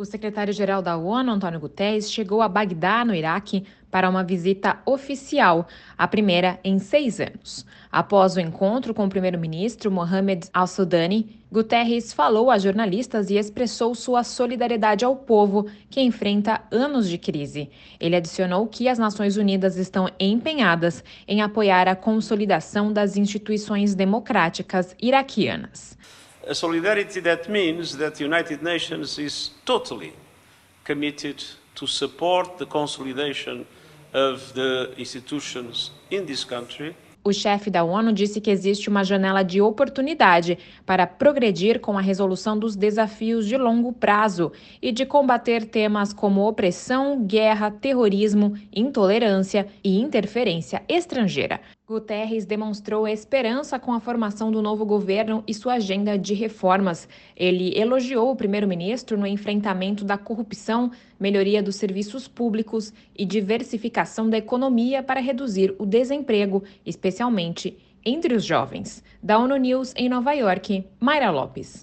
O secretário-geral da ONU, Antônio Guterres, chegou a Bagdá, no Iraque, para uma visita oficial, a primeira em seis anos. Após o encontro com o primeiro-ministro Mohamed al-Sudani, Guterres falou a jornalistas e expressou sua solidariedade ao povo que enfrenta anos de crise. Ele adicionou que as Nações Unidas estão empenhadas em apoiar a consolidação das instituições democráticas iraquianas. A solidarity that means that the United Nations is totally committed to support the consolidation of the institutions in this country. O chefe da ONU disse que existe uma janela de oportunidade para progredir com a resolução dos desafios de longo prazo e de combater temas como opressão, guerra, terrorismo, intolerância e interferência estrangeira. Guterres demonstrou esperança com a formação do novo governo e sua agenda de reformas. Ele elogiou o primeiro-ministro no enfrentamento da corrupção, melhoria dos serviços públicos e diversificação da economia para reduzir o desemprego, especialmente entre os jovens. Da ONU News em Nova York, Mayra Lopes.